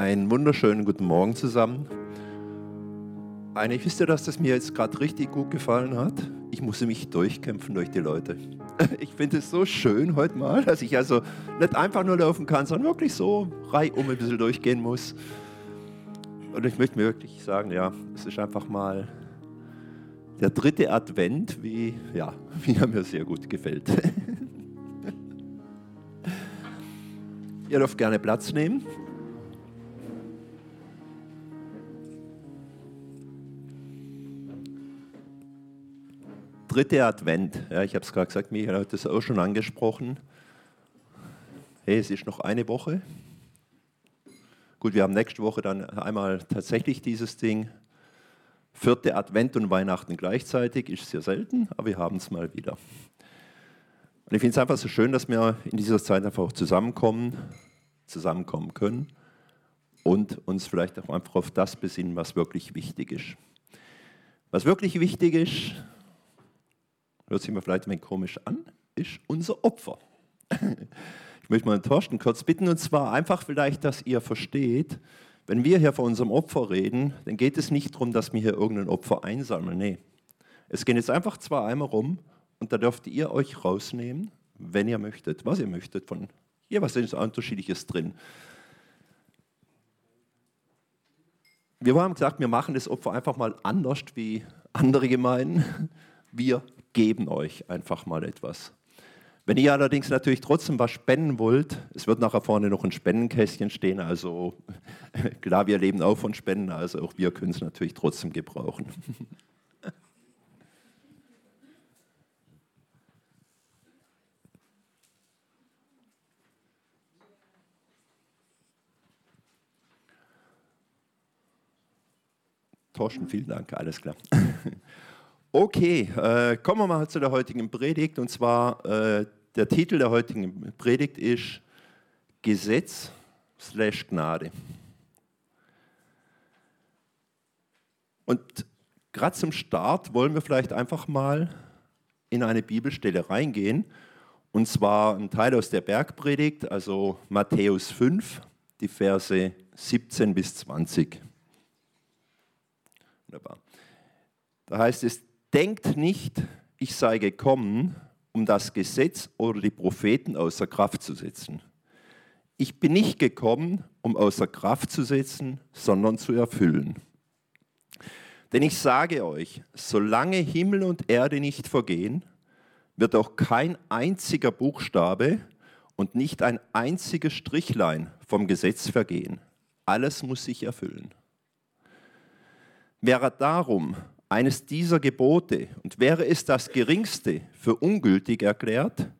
Einen wunderschönen guten Morgen zusammen. Eigentlich wisst ihr, dass das mir jetzt gerade richtig gut gefallen hat? Ich musste mich durchkämpfen durch die Leute. Ich finde es so schön heute mal, dass ich also nicht einfach nur laufen kann, sondern wirklich so reihum ein bisschen durchgehen muss. Und ich möchte mir wirklich sagen, ja, es ist einfach mal der dritte Advent, wie, ja, wie er mir sehr gut gefällt. Ihr dürft gerne Platz nehmen. Dritte Advent. Ja, ich habe es gerade gesagt, Michael hat das auch schon angesprochen. Hey, es ist noch eine Woche. Gut, wir haben nächste Woche dann einmal tatsächlich dieses Ding. Vierte Advent und Weihnachten gleichzeitig ist sehr selten, aber wir haben es mal wieder. Und ich finde es einfach so schön, dass wir in dieser Zeit einfach auch zusammenkommen, zusammenkommen können und uns vielleicht auch einfach auf das besinnen, was wirklich wichtig ist. Was wirklich wichtig ist, hört sich mir vielleicht ein wenig komisch an, ist unser Opfer. Ich möchte mal den Thorsten kurz bitten, und zwar einfach vielleicht, dass ihr versteht, wenn wir hier von unserem Opfer reden, dann geht es nicht darum, dass wir hier irgendein Opfer einsammeln. Nee. Es gehen jetzt einfach zwei Eimer rum und da dürft ihr euch rausnehmen, wenn ihr möchtet, was ihr möchtet. Von hier was ist unterschiedliches drin. Wir haben gesagt, wir machen das Opfer einfach mal anders wie andere Gemeinden. Wir geben euch einfach mal etwas. Wenn ihr allerdings natürlich trotzdem was spenden wollt, es wird nachher vorne noch ein Spendenkästchen stehen, also klar, wir leben auch von Spenden, also auch wir können es natürlich trotzdem gebrauchen. Torsten, vielen Dank, alles klar. Okay, äh, kommen wir mal zu der heutigen Predigt. Und zwar, äh, der Titel der heutigen Predigt ist Gesetz slash Gnade. Und gerade zum Start wollen wir vielleicht einfach mal in eine Bibelstelle reingehen. Und zwar ein Teil aus der Bergpredigt, also Matthäus 5, die Verse 17 bis 20. Wunderbar. Da heißt es, Denkt nicht, ich sei gekommen, um das Gesetz oder die Propheten außer Kraft zu setzen. Ich bin nicht gekommen, um außer Kraft zu setzen, sondern zu erfüllen. Denn ich sage euch, solange Himmel und Erde nicht vergehen, wird auch kein einziger Buchstabe und nicht ein einziges Strichlein vom Gesetz vergehen. Alles muss sich erfüllen. Wäre darum eines dieser Gebote und wäre es das geringste für ungültig erklärt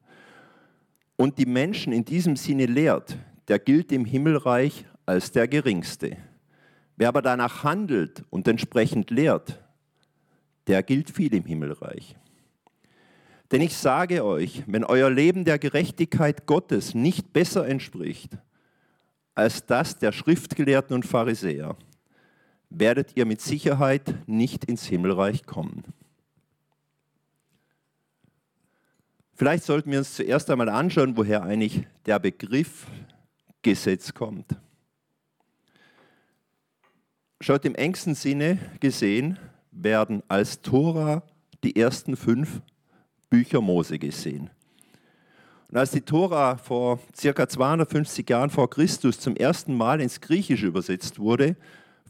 und die Menschen in diesem Sinne lehrt, der gilt im Himmelreich als der geringste. Wer aber danach handelt und entsprechend lehrt, der gilt viel im Himmelreich. Denn ich sage euch, wenn euer Leben der Gerechtigkeit Gottes nicht besser entspricht als das der Schriftgelehrten und Pharisäer, werdet ihr mit Sicherheit nicht ins Himmelreich kommen. Vielleicht sollten wir uns zuerst einmal anschauen, woher eigentlich der Begriff Gesetz kommt. Schaut im engsten Sinne gesehen, werden als Tora die ersten fünf Bücher Mose gesehen. Und als die Tora vor circa 250 Jahren vor Christus zum ersten Mal ins Griechische übersetzt wurde,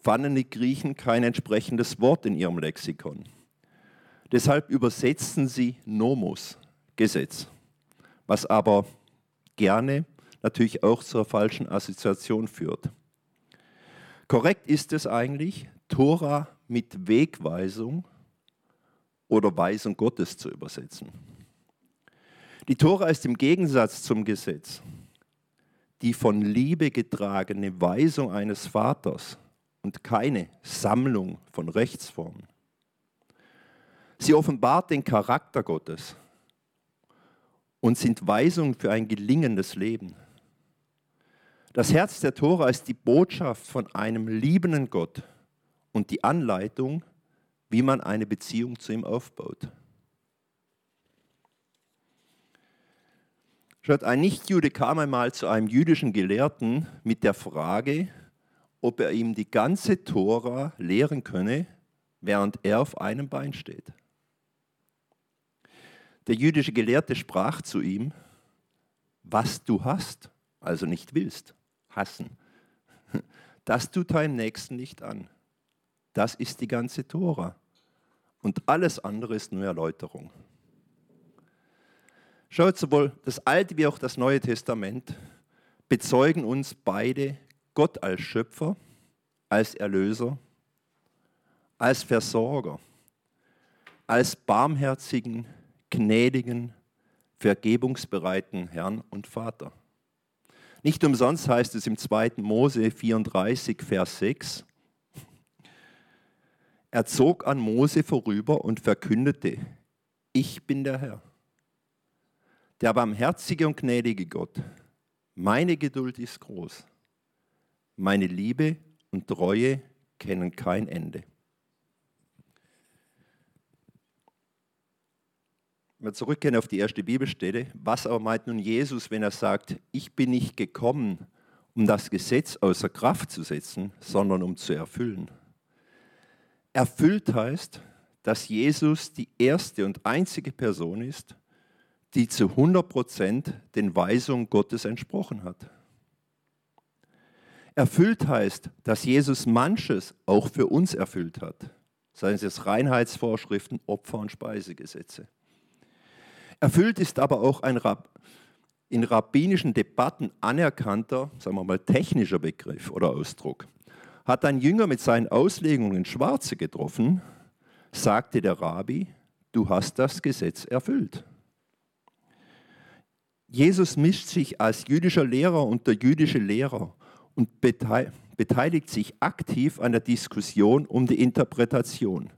fanden die Griechen kein entsprechendes Wort in ihrem Lexikon. Deshalb übersetzten sie Nomos, Gesetz, was aber gerne natürlich auch zur falschen Assoziation führt. Korrekt ist es eigentlich, Tora mit Wegweisung oder Weisung Gottes zu übersetzen. Die Tora ist im Gegensatz zum Gesetz die von Liebe getragene Weisung eines Vaters, und keine Sammlung von Rechtsformen. Sie offenbart den Charakter Gottes und sind Weisungen für ein gelingendes Leben. Das Herz der Tora ist die Botschaft von einem liebenden Gott und die Anleitung, wie man eine Beziehung zu ihm aufbaut. Schaut, ein Nichtjude kam einmal zu einem jüdischen Gelehrten mit der Frage, ob er ihm die ganze Tora lehren könne, während er auf einem Bein steht. Der jüdische Gelehrte sprach zu ihm, was du hast, also nicht willst, hassen, das tut deinem Nächsten nicht an. Das ist die ganze Tora. Und alles andere ist nur Erläuterung. Schaut, sowohl das Alte wie auch das Neue Testament bezeugen uns beide Gott als Schöpfer, als Erlöser, als Versorger, als barmherzigen, gnädigen, vergebungsbereiten Herrn und Vater. Nicht umsonst heißt es im 2. Mose 34, Vers 6, er zog an Mose vorüber und verkündete, ich bin der Herr, der barmherzige und gnädige Gott. Meine Geduld ist groß. Meine Liebe und Treue kennen kein Ende. wir zurückgehen auf die erste Bibelstelle, was aber meint nun Jesus, wenn er sagt, ich bin nicht gekommen, um das Gesetz außer Kraft zu setzen, sondern um zu erfüllen? Erfüllt heißt, dass Jesus die erste und einzige Person ist, die zu 100% den Weisungen Gottes entsprochen hat. Erfüllt heißt, dass Jesus manches auch für uns erfüllt hat, seien es Reinheitsvorschriften, Opfer- und Speisegesetze. Erfüllt ist aber auch ein in rabbinischen Debatten anerkannter, sagen wir mal, technischer Begriff oder Ausdruck. Hat ein Jünger mit seinen Auslegungen Schwarze getroffen, sagte der Rabbi, du hast das Gesetz erfüllt. Jesus mischt sich als jüdischer Lehrer unter jüdische Lehrer und beteiligt sich aktiv an der Diskussion um die Interpretation.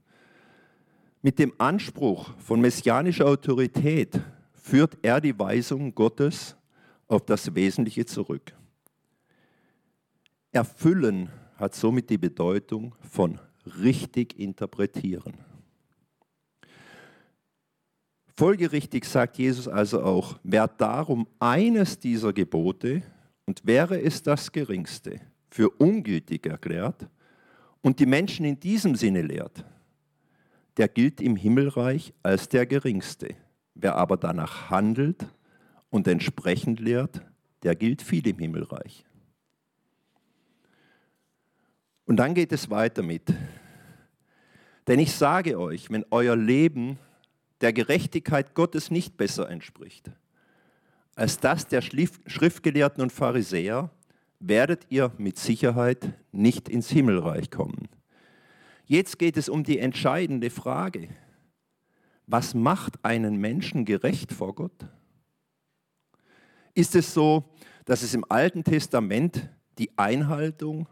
Mit dem Anspruch von messianischer Autorität führt er die Weisung Gottes auf das Wesentliche zurück. Erfüllen hat somit die Bedeutung von richtig interpretieren. Folgerichtig sagt Jesus also auch, wer darum eines dieser Gebote, und wäre es das geringste, für ungültig erklärt und die Menschen in diesem Sinne lehrt, der gilt im Himmelreich als der geringste. Wer aber danach handelt und entsprechend lehrt, der gilt viel im Himmelreich. Und dann geht es weiter mit. Denn ich sage euch, wenn euer Leben der Gerechtigkeit Gottes nicht besser entspricht als das der Schriftgelehrten und Pharisäer, werdet ihr mit Sicherheit nicht ins Himmelreich kommen. Jetzt geht es um die entscheidende Frage. Was macht einen Menschen gerecht vor Gott? Ist es so, dass es im Alten Testament die Einhaltung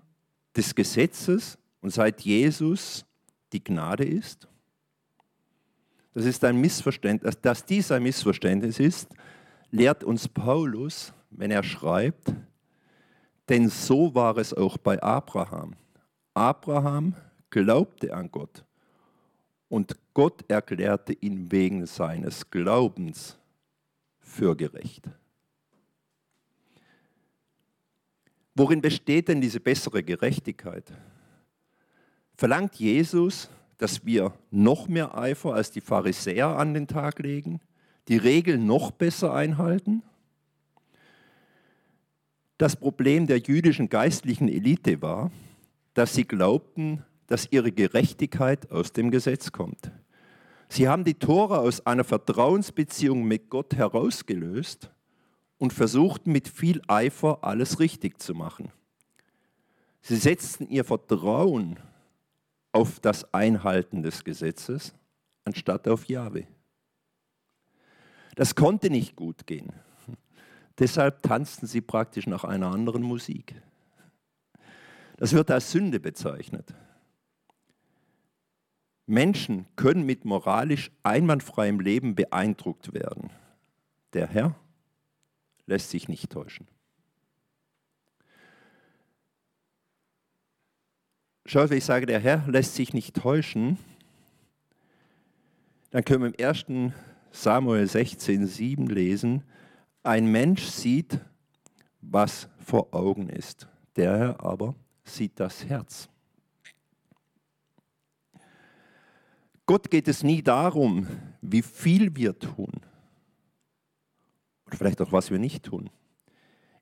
des Gesetzes und seit Jesus die Gnade ist? Das ist ein Missverständnis. Dass dies ein Missverständnis ist, lehrt uns Paulus, wenn er schreibt, denn so war es auch bei Abraham. Abraham glaubte an Gott und Gott erklärte ihn wegen seines Glaubens für gerecht. Worin besteht denn diese bessere Gerechtigkeit? Verlangt Jesus, dass wir noch mehr Eifer als die Pharisäer an den Tag legen, die Regeln noch besser einhalten? Das Problem der jüdischen geistlichen Elite war, dass sie glaubten, dass ihre Gerechtigkeit aus dem Gesetz kommt. Sie haben die Tora aus einer Vertrauensbeziehung mit Gott herausgelöst und versuchten mit viel Eifer alles richtig zu machen. Sie setzten ihr Vertrauen auf das Einhalten des Gesetzes anstatt auf Jahwe. Das konnte nicht gut gehen. Deshalb tanzten sie praktisch nach einer anderen Musik. Das wird als Sünde bezeichnet. Menschen können mit moralisch einwandfreiem Leben beeindruckt werden. Der Herr lässt sich nicht täuschen. Schaut, wenn ich sage, der Herr lässt sich nicht täuschen, dann können wir im 1. Samuel 16, 7 lesen, ein Mensch sieht, was vor Augen ist, der Herr aber sieht das Herz. Gott geht es nie darum, wie viel wir tun oder vielleicht auch was wir nicht tun.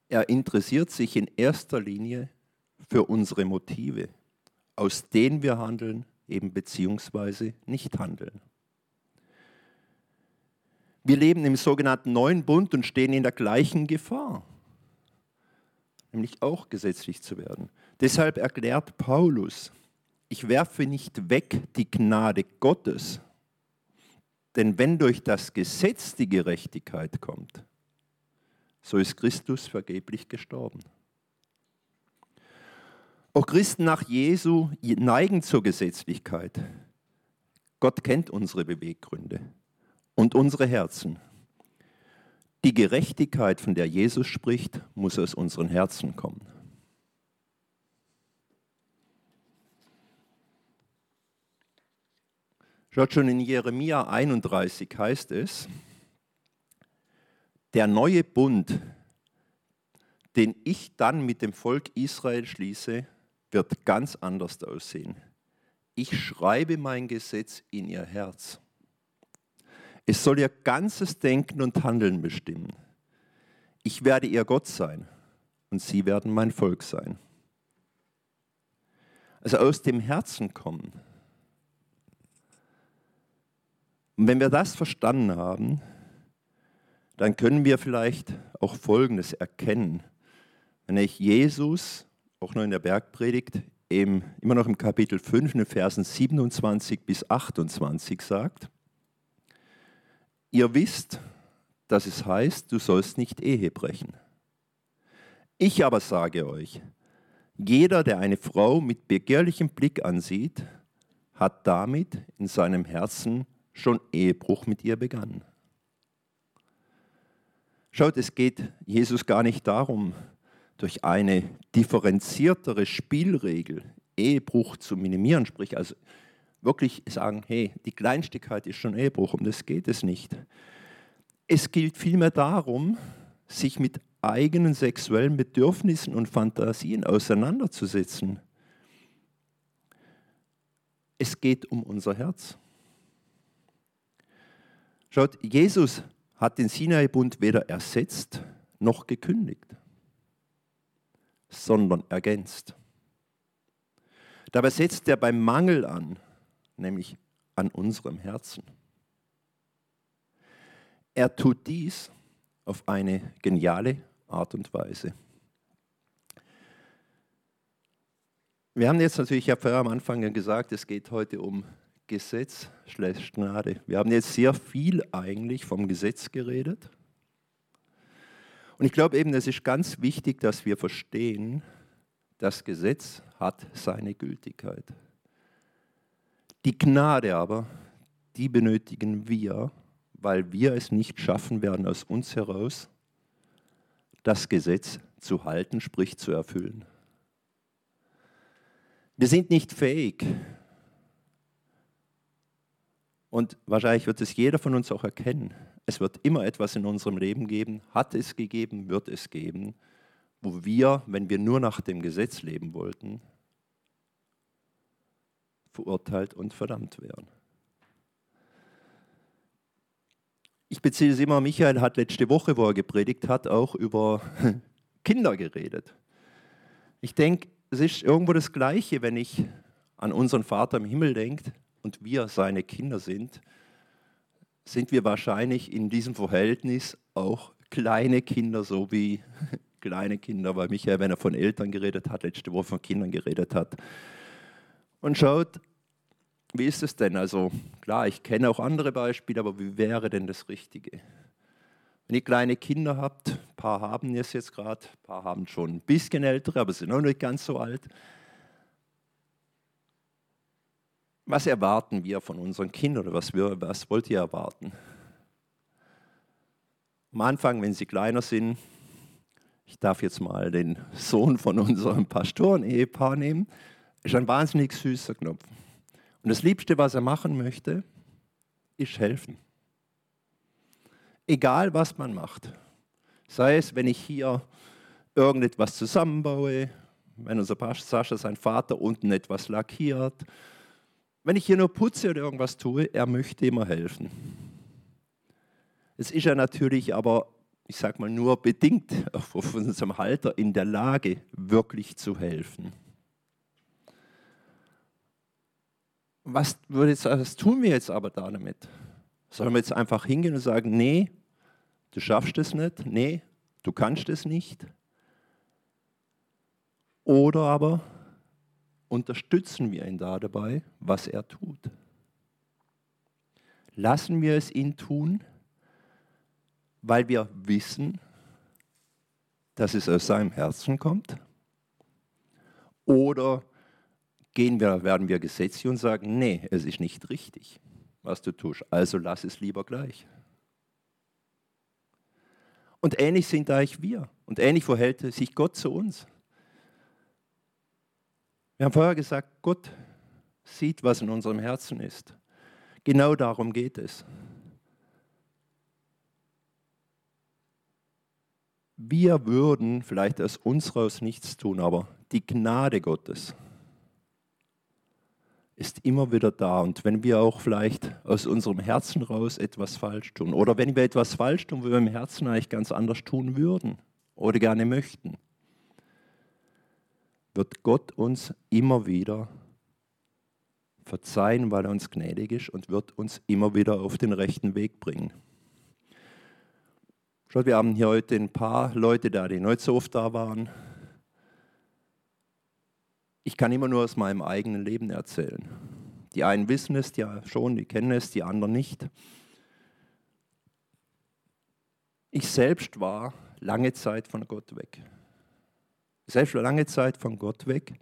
Er interessiert sich in erster Linie für unsere Motive, aus denen wir handeln, eben beziehungsweise nicht handeln. Wir leben im sogenannten neuen Bund und stehen in der gleichen Gefahr, nämlich auch gesetzlich zu werden. Deshalb erklärt Paulus, ich werfe nicht weg die Gnade Gottes, denn wenn durch das Gesetz die Gerechtigkeit kommt, so ist Christus vergeblich gestorben. Auch Christen nach Jesu neigen zur Gesetzlichkeit. Gott kennt unsere Beweggründe und unsere Herzen. Die Gerechtigkeit, von der Jesus spricht, muss aus unseren Herzen kommen. Schaut schon in Jeremia 31 heißt es, der neue Bund, den ich dann mit dem Volk Israel schließe, wird ganz anders aussehen. Ich schreibe mein Gesetz in ihr Herz. Es soll ihr ganzes Denken und Handeln bestimmen. Ich werde ihr Gott sein und sie werden mein Volk sein. Also aus dem Herzen kommen. Und wenn wir das verstanden haben, dann können wir vielleicht auch Folgendes erkennen. Wenn ich Jesus auch noch in der Bergpredigt, im, immer noch im Kapitel 5, in den Versen 27 bis 28 sagt, ihr wisst, dass es heißt, du sollst nicht Ehe brechen. Ich aber sage euch, jeder, der eine Frau mit begehrlichem Blick ansieht, hat damit in seinem Herzen schon Ehebruch mit ihr begangen. Schaut, es geht Jesus gar nicht darum, durch eine differenziertere Spielregel Ehebruch zu minimieren, sprich also wirklich sagen, hey, die Kleinstigkeit ist schon Ehebruch, um das geht es nicht. Es gilt vielmehr darum, sich mit eigenen sexuellen Bedürfnissen und Fantasien auseinanderzusetzen. Es geht um unser Herz. Schaut, Jesus hat den Sinai-Bund weder ersetzt noch gekündigt sondern ergänzt. Dabei setzt er beim Mangel an, nämlich an unserem Herzen. Er tut dies auf eine geniale Art und Weise. Wir haben jetzt natürlich, ich habe vorher am Anfang gesagt, es geht heute um Gesetz schlecht Gnade. Wir haben jetzt sehr viel eigentlich vom Gesetz geredet. Und ich glaube eben, es ist ganz wichtig, dass wir verstehen, das Gesetz hat seine Gültigkeit. Die Gnade aber, die benötigen wir, weil wir es nicht schaffen werden, aus uns heraus das Gesetz zu halten, sprich zu erfüllen. Wir sind nicht fähig. Und wahrscheinlich wird es jeder von uns auch erkennen. Es wird immer etwas in unserem Leben geben, hat es gegeben, wird es geben, wo wir, wenn wir nur nach dem Gesetz leben wollten, verurteilt und verdammt werden. Ich beziehe es immer, Michael hat letzte Woche, wo er gepredigt hat, auch über Kinder geredet. Ich denke, es ist irgendwo das Gleiche, wenn ich an unseren Vater im Himmel denke und wir seine Kinder sind sind wir wahrscheinlich in diesem Verhältnis auch kleine Kinder, so wie kleine Kinder, weil Michael, wenn er von Eltern geredet hat, letzte Woche von Kindern geredet hat. Und schaut, wie ist es denn? Also klar, ich kenne auch andere Beispiele, aber wie wäre denn das Richtige? Wenn ihr kleine Kinder habt, ein paar haben es jetzt gerade, ein paar haben schon ein bisschen ältere, aber sind noch nicht ganz so alt. Was erwarten wir von unseren Kindern oder was, wir, was wollt ihr erwarten? Am Anfang, wenn sie kleiner sind, ich darf jetzt mal den Sohn von unserem Pastoren-Ehepaar nehmen, ist ein wahnsinnig süßer Knopf. Und das Liebste, was er machen möchte, ist helfen. Egal, was man macht. Sei es, wenn ich hier irgendetwas zusammenbaue, wenn unser Sascha sein Vater unten etwas lackiert, wenn ich hier nur putze oder irgendwas tue, er möchte immer helfen. Es ist ja natürlich aber, ich sage mal, nur bedingt auf unserem Halter in der Lage, wirklich zu helfen. Was, was tun wir jetzt aber damit? Sollen wir jetzt einfach hingehen und sagen, nee, du schaffst es nicht, nee, du kannst es nicht? Oder aber unterstützen wir ihn da dabei, was er tut? Lassen wir es ihn tun, weil wir wissen, dass es aus seinem Herzen kommt? Oder gehen wir, werden wir gesetzlich und sagen, nee, es ist nicht richtig, was du tust, also lass es lieber gleich. Und ähnlich sind eigentlich wir. Und ähnlich verhält sich Gott zu uns. Wir haben vorher gesagt, Gott sieht, was in unserem Herzen ist. Genau darum geht es. Wir würden vielleicht aus uns raus nichts tun, aber die Gnade Gottes ist immer wieder da. Und wenn wir auch vielleicht aus unserem Herzen raus etwas falsch tun oder wenn wir etwas falsch tun, wo wir im Herzen eigentlich ganz anders tun würden oder gerne möchten, wird Gott uns immer wieder verzeihen, weil er uns gnädig ist und wird uns immer wieder auf den rechten Weg bringen. Schaut, wir haben hier heute ein paar Leute da, die nicht so oft da waren. Ich kann immer nur aus meinem eigenen Leben erzählen. Die einen wissen es ja schon, die kennen es, die anderen nicht. Ich selbst war lange Zeit von Gott weg selbst lange Zeit von Gott weg,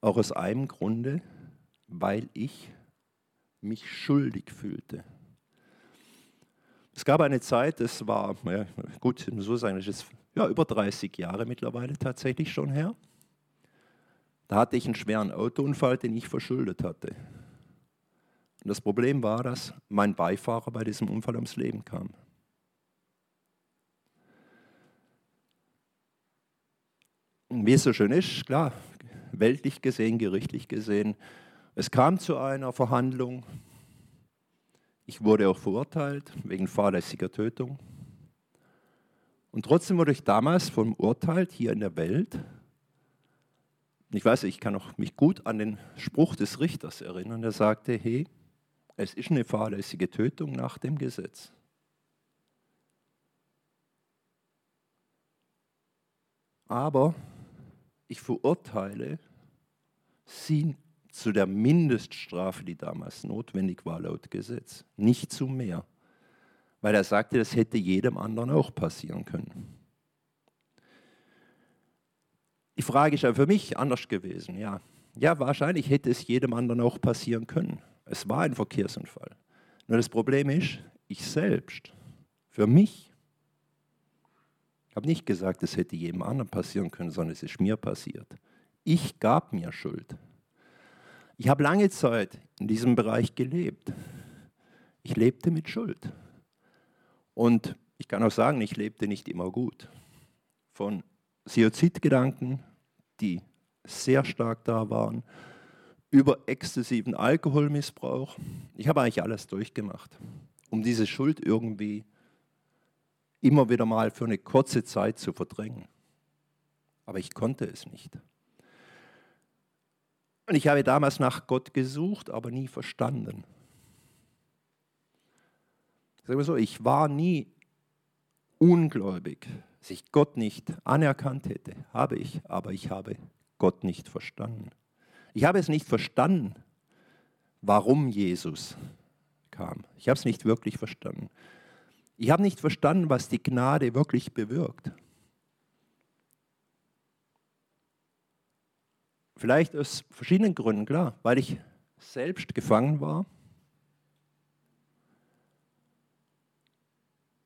auch aus einem Grunde, weil ich mich schuldig fühlte. Es gab eine Zeit, das war, ja, gut, so sagen, das ist ja, über 30 Jahre mittlerweile tatsächlich schon her. Da hatte ich einen schweren Autounfall, den ich verschuldet hatte. Und das Problem war, dass mein Beifahrer bei diesem Unfall ums Leben kam. wie es so schön ist, klar, weltlich gesehen, gerichtlich gesehen, es kam zu einer Verhandlung. Ich wurde auch verurteilt wegen fahrlässiger Tötung. Und trotzdem wurde ich damals verurteilt hier in der Welt. Ich weiß, ich kann auch mich gut an den Spruch des Richters erinnern. Der sagte, hey, es ist eine fahrlässige Tötung nach dem Gesetz. Aber ich verurteile sie zu der Mindeststrafe, die damals notwendig war laut Gesetz, nicht zu mehr. Weil er sagte, das hätte jedem anderen auch passieren können. Die Frage ist ja für mich anders gewesen. Ja, ja, wahrscheinlich hätte es jedem anderen auch passieren können. Es war ein Verkehrsunfall. Nur das Problem ist, ich selbst, für mich ich habe nicht gesagt, es hätte jedem anderen passieren können, sondern es ist mir passiert. Ich gab mir Schuld. Ich habe lange Zeit in diesem Bereich gelebt. Ich lebte mit Schuld. Und ich kann auch sagen, ich lebte nicht immer gut. Von Suizidgedanken, die sehr stark da waren, über exzessiven Alkoholmissbrauch. Ich habe eigentlich alles durchgemacht, um diese Schuld irgendwie immer wieder mal für eine kurze Zeit zu verdrängen. Aber ich konnte es nicht. Und ich habe damals nach Gott gesucht, aber nie verstanden. Sagen wir so, ich war nie ungläubig, dass ich Gott nicht anerkannt hätte. Habe ich, aber ich habe Gott nicht verstanden. Ich habe es nicht verstanden, warum Jesus kam. Ich habe es nicht wirklich verstanden. Ich habe nicht verstanden, was die Gnade wirklich bewirkt. Vielleicht aus verschiedenen Gründen, klar, weil ich selbst gefangen war.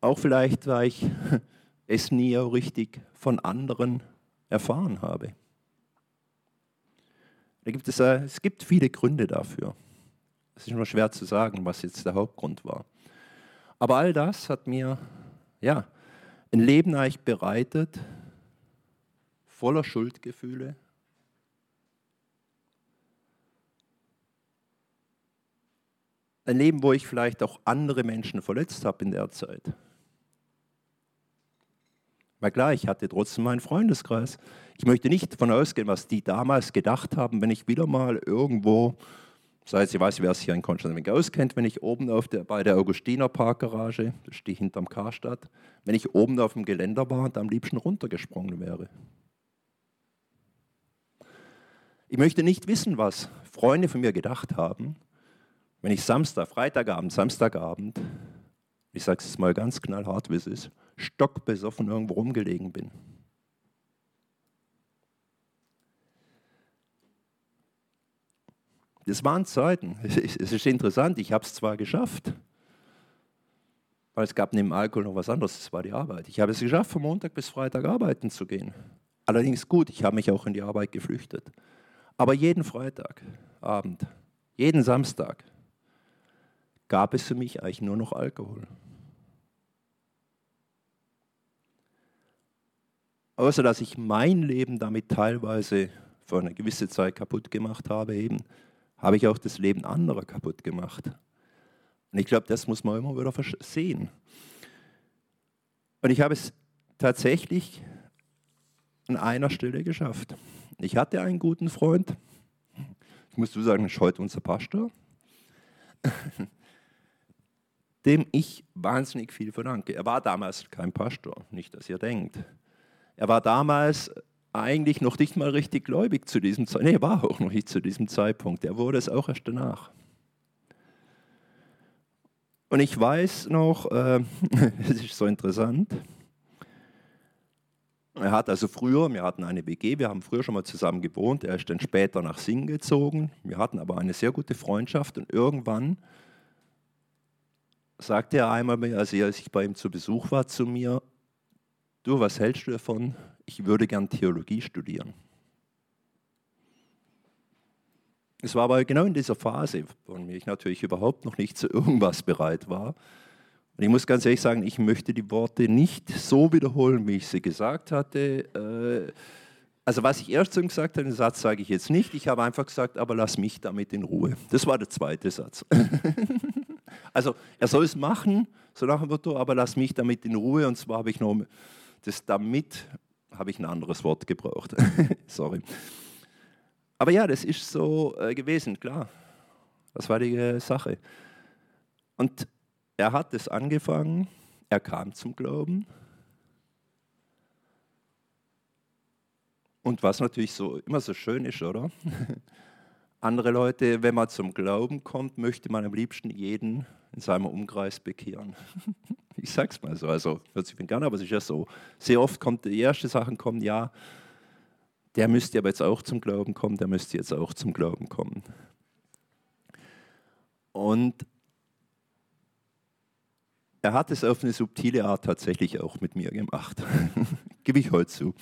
Auch vielleicht, weil ich es nie richtig von anderen erfahren habe. Da gibt es, äh, es gibt viele Gründe dafür. Es ist nur schwer zu sagen, was jetzt der Hauptgrund war. Aber all das hat mir ja, ein Leben eigentlich bereitet, voller Schuldgefühle. Ein Leben, wo ich vielleicht auch andere Menschen verletzt habe in der Zeit. Weil klar, ich hatte trotzdem meinen Freundeskreis. Ich möchte nicht davon ausgehen, was die damals gedacht haben, wenn ich wieder mal irgendwo, sei es, ich weiß, wer es hier in Konstantin auskennt, wenn ich oben auf der, bei der Augustiner Parkgarage, das stehe hinterm Karstadt, wenn ich oben auf dem Geländer war und am liebsten runtergesprungen wäre. Ich möchte nicht wissen, was Freunde von mir gedacht haben, wenn ich Samstag, Freitagabend, Samstagabend, ich sage es mal ganz knallhart, wie es ist, stockbesoffen irgendwo rumgelegen bin. Das waren Zeiten. Es ist interessant, ich habe es zwar geschafft, weil es gab neben Alkohol noch was anderes, das war die Arbeit. Ich habe es geschafft, von Montag bis Freitag arbeiten zu gehen. Allerdings gut, ich habe mich auch in die Arbeit geflüchtet. Aber jeden Freitagabend, jeden Samstag gab es für mich eigentlich nur noch Alkohol. Außer dass ich mein Leben damit teilweise für eine gewisse Zeit kaputt gemacht habe, eben, habe ich auch das Leben anderer kaputt gemacht. Und ich glaube, das muss man immer wieder sehen. Und ich habe es tatsächlich an einer Stelle geschafft. Ich hatte einen guten Freund, ich muss zu sagen, das ist heute unser Pastor, dem ich wahnsinnig viel verdanke. Er war damals kein Pastor, nicht, dass ihr denkt. Er war damals eigentlich noch nicht mal richtig gläubig zu diesem Zeitpunkt. Nee, war auch noch nicht zu diesem Zeitpunkt. Er wurde es auch erst danach. Und ich weiß noch, äh, es ist so interessant, er hat also früher, wir hatten eine WG, wir haben früher schon mal zusammen gewohnt, er ist dann später nach Singen gezogen, wir hatten aber eine sehr gute Freundschaft und irgendwann sagte er einmal, als ich bei ihm zu Besuch war, zu mir, du, was hältst du davon? Ich würde gern Theologie studieren. Es war aber genau in dieser Phase, von mir ich natürlich überhaupt noch nicht zu irgendwas bereit war. Und ich muss ganz ehrlich sagen, ich möchte die Worte nicht so wiederholen, wie ich sie gesagt hatte. Äh, also was ich erst gesagt habe, den Satz sage ich jetzt nicht. Ich habe einfach gesagt, aber lass mich damit in Ruhe. Das war der zweite Satz. also er soll es machen, so nach dem Motto, aber lass mich damit in Ruhe. Und zwar habe ich noch das damit habe ich ein anderes Wort gebraucht. Sorry. Aber ja, das ist so äh, gewesen, klar. Das war die äh, Sache. Und er hat es angefangen, er kam zum Glauben. Und was natürlich so immer so schön ist, oder? Andere Leute, wenn man zum Glauben kommt, möchte man am liebsten jeden in seinem Umkreis bekehren. Ich sag's mal so, also hört sich gerne, aber es ist ja so. Sehr oft kommt die erste Sachen kommen, ja, der müsste aber jetzt auch zum Glauben kommen, der müsste jetzt auch zum Glauben kommen. Und er hat es auf eine subtile Art tatsächlich auch mit mir gemacht. Gebe ich heute zu.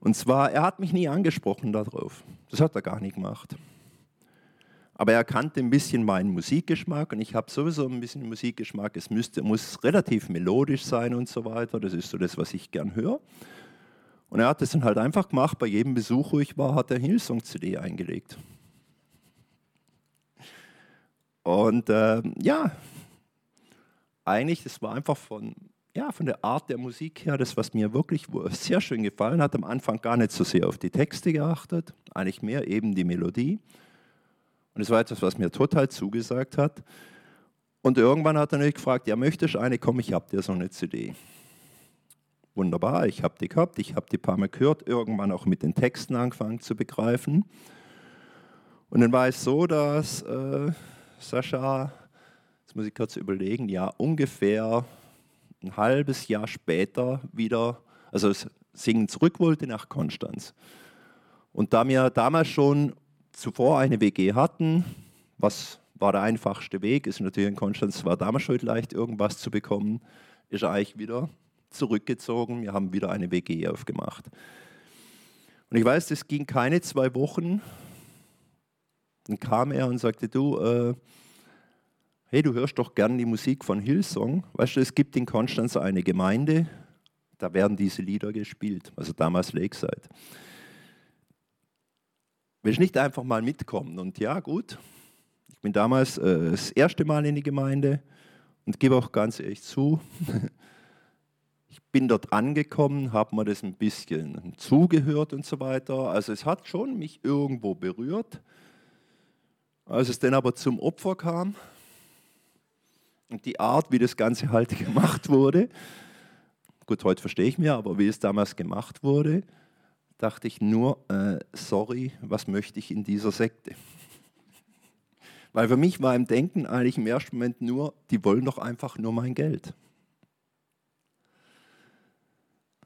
Und zwar, er hat mich nie angesprochen darauf. Das hat er gar nicht gemacht. Aber er kannte ein bisschen meinen Musikgeschmack und ich habe sowieso ein bisschen Musikgeschmack. Es müsste, muss relativ melodisch sein und so weiter. Das ist so das, was ich gern höre. Und er hat es dann halt einfach gemacht. Bei jedem Besuch, wo ich war, hat er Hillsong-CD eingelegt. Und äh, ja, eigentlich, das war einfach von, ja, von der Art der Musik her, das, was mir wirklich sehr schön gefallen hat. Am Anfang gar nicht so sehr auf die Texte geachtet, eigentlich mehr eben die Melodie. Und es war etwas, was mir total zugesagt hat. Und irgendwann hat er mich gefragt, ja, möchtest du eine? Komm, ich habe dir so eine CD. Wunderbar, ich habe die gehabt, ich habe die paar Mal gehört, irgendwann auch mit den Texten angefangen zu begreifen. Und dann war es so, dass äh, Sascha, jetzt muss ich kurz überlegen, ja, ungefähr ein halbes Jahr später wieder, also singen zurück wollte nach Konstanz. Und da mir damals schon zuvor eine WG hatten, was war der einfachste Weg, ist natürlich in Konstanz, war damals schon leicht, irgendwas zu bekommen, ist er eigentlich wieder zurückgezogen. Wir haben wieder eine WG aufgemacht. Und ich weiß, das ging keine zwei Wochen. Dann kam er und sagte, du, äh, hey, du hörst doch gern die Musik von Hillsong. Weißt du, es gibt in Konstanz eine Gemeinde, da werden diese Lieder gespielt, also damals Lakeside. Willst nicht einfach mal mitkommen? Und ja, gut, Ich bin damals äh, das erste Mal in die Gemeinde und gebe auch ganz ehrlich zu, ich bin dort angekommen, habe mir das ein bisschen zugehört und so weiter. Also es hat schon mich irgendwo berührt. Als es dann aber zum Opfer kam und die Art, wie das Ganze halt gemacht wurde, gut, heute verstehe ich mir, aber wie es damals gemacht wurde, dachte ich nur, äh, sorry, was möchte ich in dieser Sekte? Weil für mich war im Denken eigentlich im ersten Moment nur, die wollen doch einfach nur mein Geld.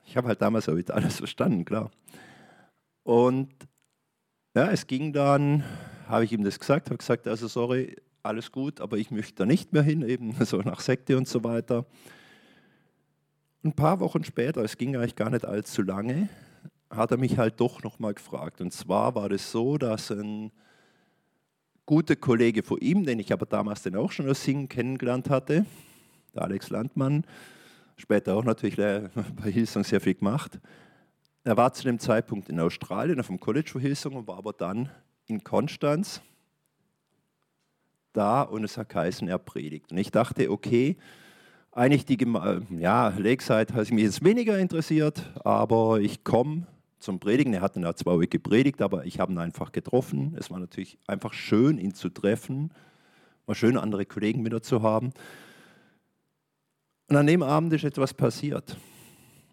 Ich habe halt damals auch alles verstanden, klar. Und ja, es ging dann, habe ich ihm das gesagt, habe gesagt, also sorry, alles gut, aber ich möchte da nicht mehr hin, eben so nach Sekte und so weiter. Ein paar Wochen später, es ging eigentlich gar nicht allzu lange, hat er mich halt doch nochmal gefragt. Und zwar war es das so, dass ein guter Kollege von ihm, den ich aber damals dann auch schon als Singen kennengelernt hatte, der Alex Landmann, später auch natürlich bei Hillsong sehr viel gemacht, er war zu dem Zeitpunkt in Australien auf dem College für Hillsong und war aber dann in Konstanz da und es hat geheißen, er predigt. Und ich dachte, okay, eigentlich die Geme ja, Lakeside hat mich jetzt weniger interessiert, aber ich komme zum Predigen. Er hat dann ja zwei Wochen gepredigt, aber ich habe ihn einfach getroffen. Es war natürlich einfach schön, ihn zu treffen. War schön, andere Kollegen wieder zu haben. Und an dem Abend ist etwas passiert.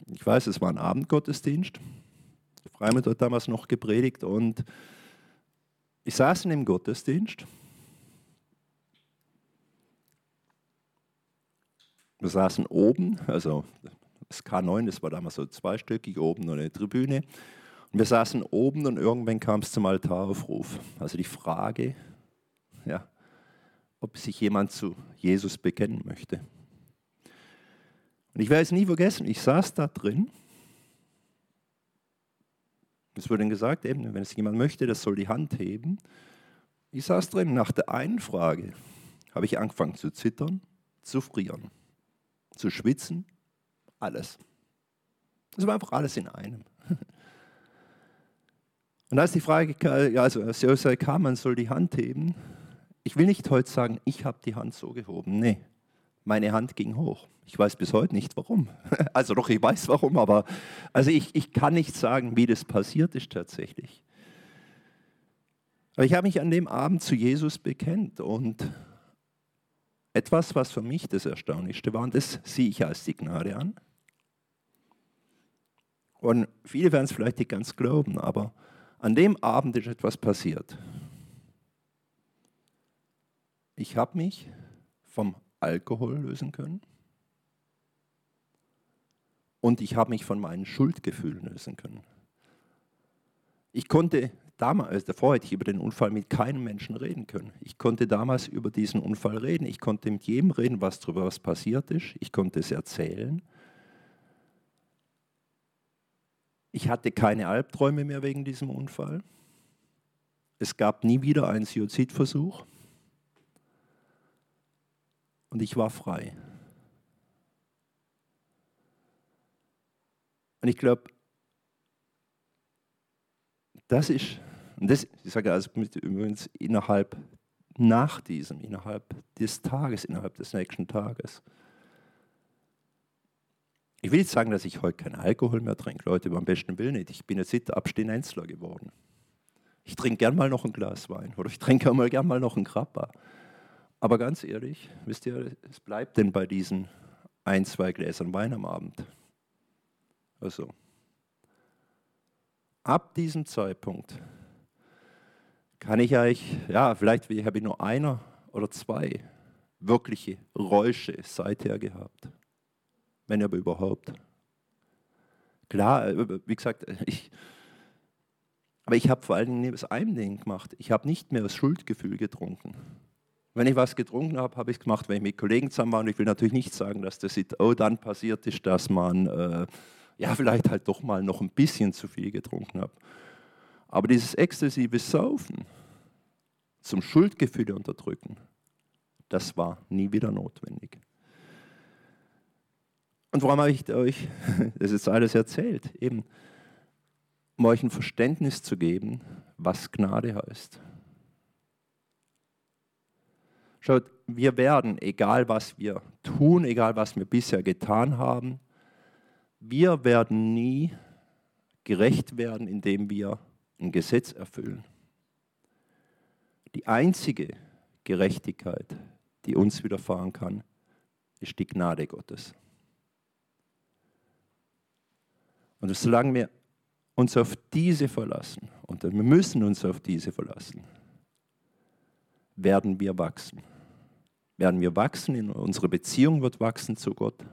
Ich weiß, es war ein Abendgottesdienst. Freimut hat damals noch gepredigt und ich saß in dem Gottesdienst. Wir saßen oben, also das K9, das war damals so zweistöckig, oben noch eine Tribüne. Und wir saßen oben und irgendwann kam es zum Altaraufruf. Also die Frage, ja, ob sich jemand zu Jesus bekennen möchte. Und ich werde es nie vergessen, ich saß da drin. Es wurde dann gesagt, eben, wenn es jemand möchte, das soll die Hand heben. Ich saß drin, nach der einen Frage habe ich angefangen zu zittern, zu frieren, zu schwitzen alles. Das war einfach alles in einem. Und als die Frage, also als kam, man soll die Hand heben, ich will nicht heute sagen, ich habe die Hand so gehoben. Nee, meine Hand ging hoch. Ich weiß bis heute nicht warum. Also doch, ich weiß warum, aber also ich, ich kann nicht sagen, wie das passiert ist tatsächlich. Aber ich habe mich an dem Abend zu Jesus bekennt und etwas, was für mich das Erstaunlichste war, und das sehe ich als die Gnade an, und viele werden es vielleicht nicht ganz glauben, aber an dem Abend ist etwas passiert. Ich habe mich vom Alkohol lösen können und ich habe mich von meinen Schuldgefühlen lösen können. Ich konnte damals, also davor hätte ich über den Unfall mit keinem Menschen reden können. Ich konnte damals über diesen Unfall reden. Ich konnte mit jedem reden, was darüber was passiert ist. Ich konnte es erzählen. Ich hatte keine Albträume mehr wegen diesem Unfall. Es gab nie wieder einen Suizidversuch. Und ich war frei. Und ich glaube, das ist, und das, ich sage also übrigens innerhalb nach diesem, innerhalb des Tages, innerhalb des nächsten Tages, ich will nicht sagen, dass ich heute keinen Alkohol mehr trinke, Leute, beim besten Willen nicht. Ich bin jetzt Abstinenzler geworden. Ich trinke gern mal noch ein Glas Wein oder ich trinke mal gern mal noch einen Krapper. Aber ganz ehrlich, wisst ihr, es bleibt denn bei diesen ein, zwei Gläsern Wein am Abend. Also, ab diesem Zeitpunkt kann ich eigentlich, ja, vielleicht habe ich nur einer oder zwei wirkliche Räusche seither gehabt wenn aber überhaupt. Klar, äh, wie gesagt, ich, aber ich habe vor allen Dingen aus einem Ding gemacht. Ich habe nicht mehr das Schuldgefühl getrunken. Wenn ich was getrunken habe, habe ich es gemacht, wenn ich mit Kollegen zusammen war. Und ich will natürlich nicht sagen, dass das oh, dann passiert ist, dass man äh, ja vielleicht halt doch mal noch ein bisschen zu viel getrunken hat. Aber dieses exzessive Saufen zum Schuldgefühl unterdrücken, das war nie wieder notwendig. Und warum habe ich euch das jetzt alles erzählt? Eben, um euch ein Verständnis zu geben, was Gnade heißt. Schaut, wir werden, egal was wir tun, egal was wir bisher getan haben, wir werden nie gerecht werden, indem wir ein Gesetz erfüllen. Die einzige Gerechtigkeit, die uns widerfahren kann, ist die Gnade Gottes. Und solange wir uns auf diese verlassen, und wir müssen uns auf diese verlassen, werden wir wachsen. Werden wir wachsen, unsere Beziehung wird wachsen zu Gott.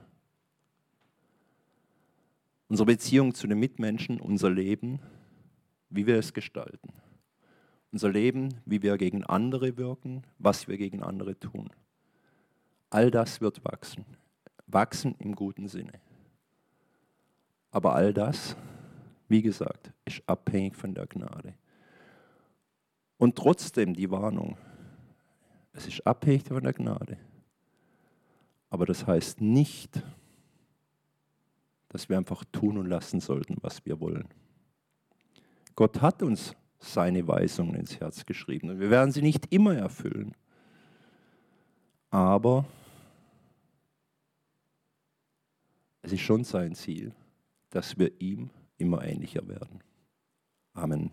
Unsere Beziehung zu den Mitmenschen, unser Leben, wie wir es gestalten. Unser Leben, wie wir gegen andere wirken, was wir gegen andere tun. All das wird wachsen. Wachsen im guten Sinne. Aber all das, wie gesagt, ist abhängig von der Gnade. Und trotzdem die Warnung, es ist abhängig von der Gnade. Aber das heißt nicht, dass wir einfach tun und lassen sollten, was wir wollen. Gott hat uns seine Weisungen ins Herz geschrieben und wir werden sie nicht immer erfüllen. Aber es ist schon sein Ziel, dass wir ihm immer ähnlicher werden. Amen.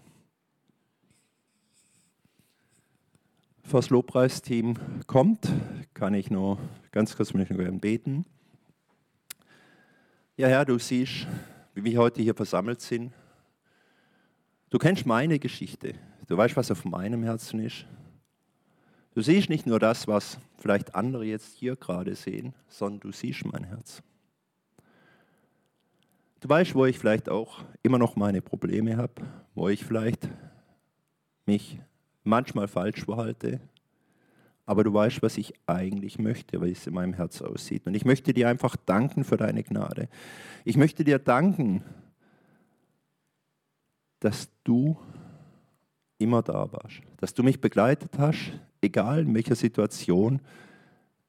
Das Lobpreisteam kommt, kann ich noch ganz kurz mit euch beten. Ja, Herr, du siehst, wie wir heute hier versammelt sind. Du kennst meine Geschichte. Du weißt, was auf meinem Herzen ist. Du siehst nicht nur das, was vielleicht andere jetzt hier gerade sehen, sondern du siehst mein Herz. Du weißt, wo ich vielleicht auch immer noch meine Probleme habe, wo ich vielleicht mich manchmal falsch verhalte, aber du weißt, was ich eigentlich möchte, wie es in meinem Herz aussieht. Und ich möchte dir einfach danken für deine Gnade. Ich möchte dir danken, dass du immer da warst, dass du mich begleitet hast, egal in welcher Situation,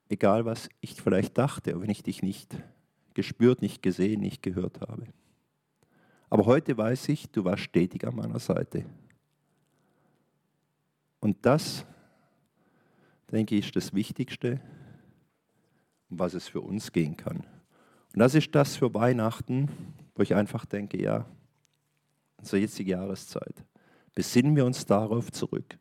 egal was ich vielleicht dachte, wenn ich dich nicht gespürt, nicht gesehen, nicht gehört habe. Aber heute weiß ich, du warst stetig an meiner Seite. Und das, denke ich, ist das Wichtigste, um was es für uns gehen kann. Und das ist das für Weihnachten, wo ich einfach denke, ja, unsere jetzige Jahreszeit, besinnen wir uns darauf zurück.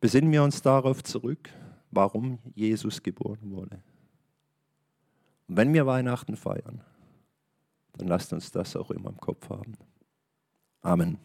Besinnen wir uns darauf zurück, warum Jesus geboren wurde. Und wenn wir Weihnachten feiern, dann lasst uns das auch immer im Kopf haben. Amen.